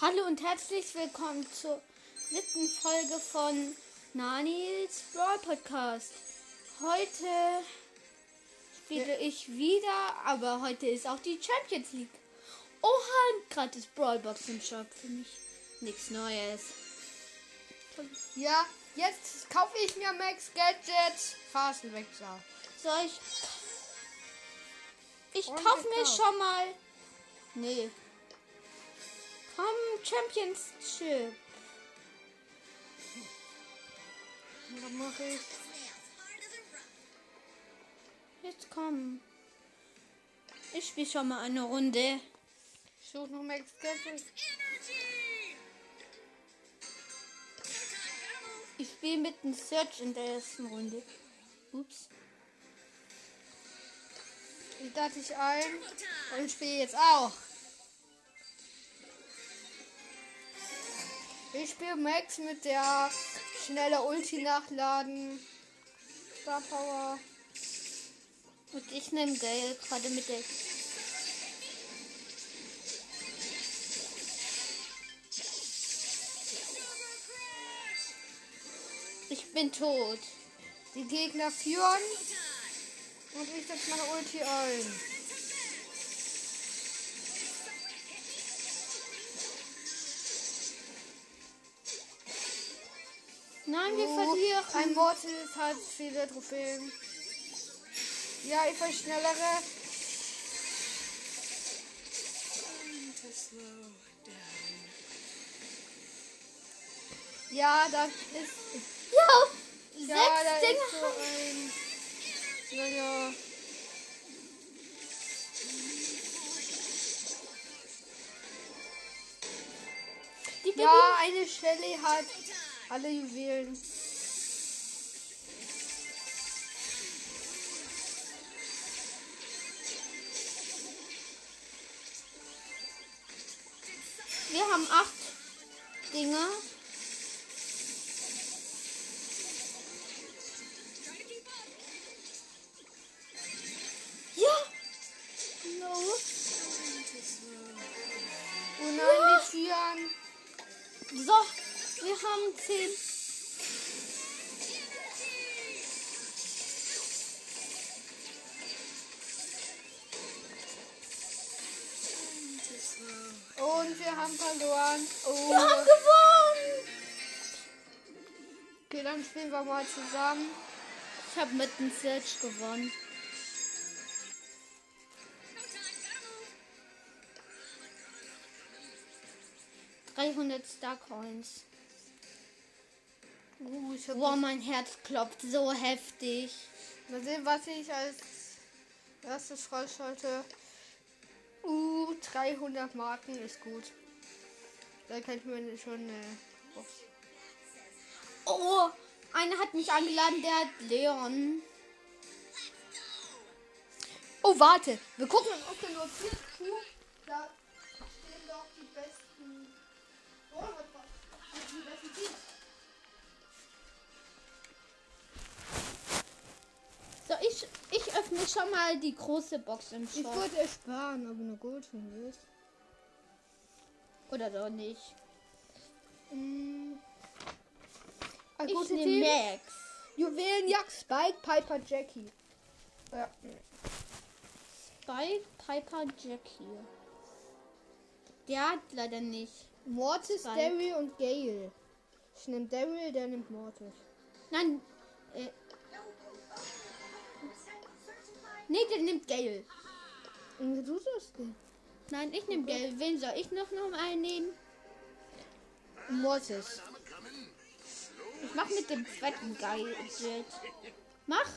Hallo und herzlich willkommen zur siebten Folge von Nanis Brawl Podcast. Heute spiele ich wieder, aber heute ist auch die Champions League. Oha, gratis Brawlbox im Shop für mich. Nichts Neues. Ja, jetzt kaufe ich mir Max Gadgets Phasenwechsler. Soll ich. Ich kaufe mir schon mal. Nee. Komm, Championship. Was mache ich? Jetzt komm. Ich spiele schon mal eine Runde. Ich suche noch Max Gadgets. Ich spiele mit dem Search in der ersten Runde. Ups. Ich lade dich ein und spiele jetzt auch. Ich spiele Max mit der schnelle Ulti nachladen. Star Power. Und ich nehme Gale gerade mit der. Ich bin tot. Die Gegner führen. Und ich setze meine Ulti ein. Nein, wir Oh, verlieren. Ein Mortis hat viele Trophäen. Ja, ich war schnellere. Ja, das ist. Ja, Ja, sechs da Dinge. ist so ein. Naja. Ja, eine Shelly hat alle Juwelen. Wir haben acht Dinger. Ja. No. Oh nein, die führen. So, wir haben zehn. Und wir haben verloren. Oh. Wir haben gewonnen. Okay, dann spielen wir mal zusammen. Ich habe mit dem Search gewonnen. Dreihundert Star Coins. Ich hab Wow, mein Herz klopft so heftig. Mal sehen, was ich als erstes freischalte. Uh, 300 Marken ist gut. Da kann ich mir schon eine Box. Oh, einer hat mich eingeladen, der hat Leon. Oh, warte. Wir gucken in Oculus zu. Da stehen doch die besten. Oh, die besten Teams. Ich öffne schon mal die große Box im Ich Shop. wollte es sparen, aber nur gut von willst. Oder doch nicht. Mm. Ein Ich nehme. Max. Juwelenjagd, Spike, Piper, Jackie. Ja. Spike, Piper, Jackie. Der hat leider nicht. Mortis, Spike. Daryl und Gale. Ich nehme Daryl, der nimmt Mortis. Nein. Äh. Nee, der nimmt Gale. Und du das denn? Nein, ich nehme Gale. Wen soll ich noch noch einnehmen? Mortis. Ich mach mit dem zweiten Gadget. Mach.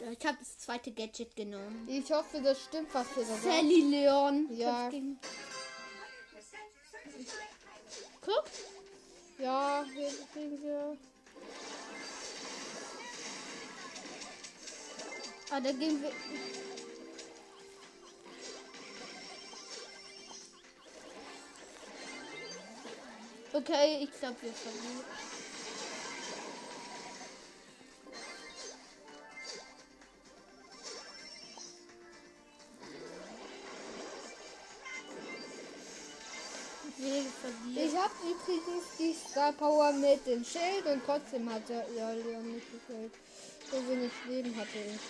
Ich habe das zweite Gadget genommen. Ich hoffe, das stimmt, was wir da sagen. Sally Leon. Ja. Guck. Ja, wir kriegen wir. Ah, da gehen wir. Okay, ich glaube, wir verlieren. Ich habe übrigens die Star Power mit dem Schild und trotzdem hat er ja Leon nicht gefällt. So wenig Leben hatte ich.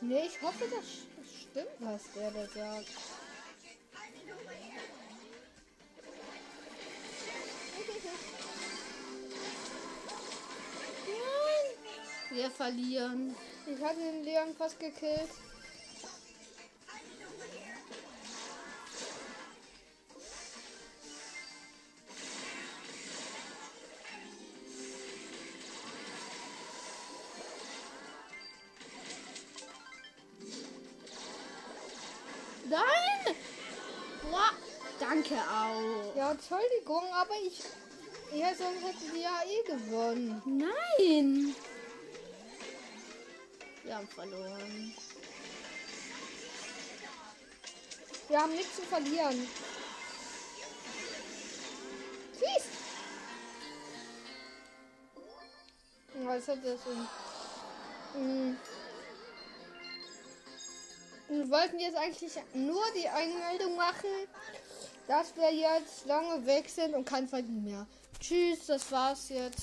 Nee, ich hoffe, das stimmt, was der da sagt. Wir verlieren. Ich hatte den Leon fast gekillt. Danke auch. Ja, Entschuldigung, aber ich. Ja, sonst hätte die ja eh gewonnen. Nein! Wir haben verloren. Wir haben nichts zu verlieren. Schieß! Was hat das denn? Hm. Wir wollten jetzt eigentlich nur die Einmeldung machen, dass wir jetzt lange weg sind und kein Verdienen mehr. Tschüss, das war's jetzt.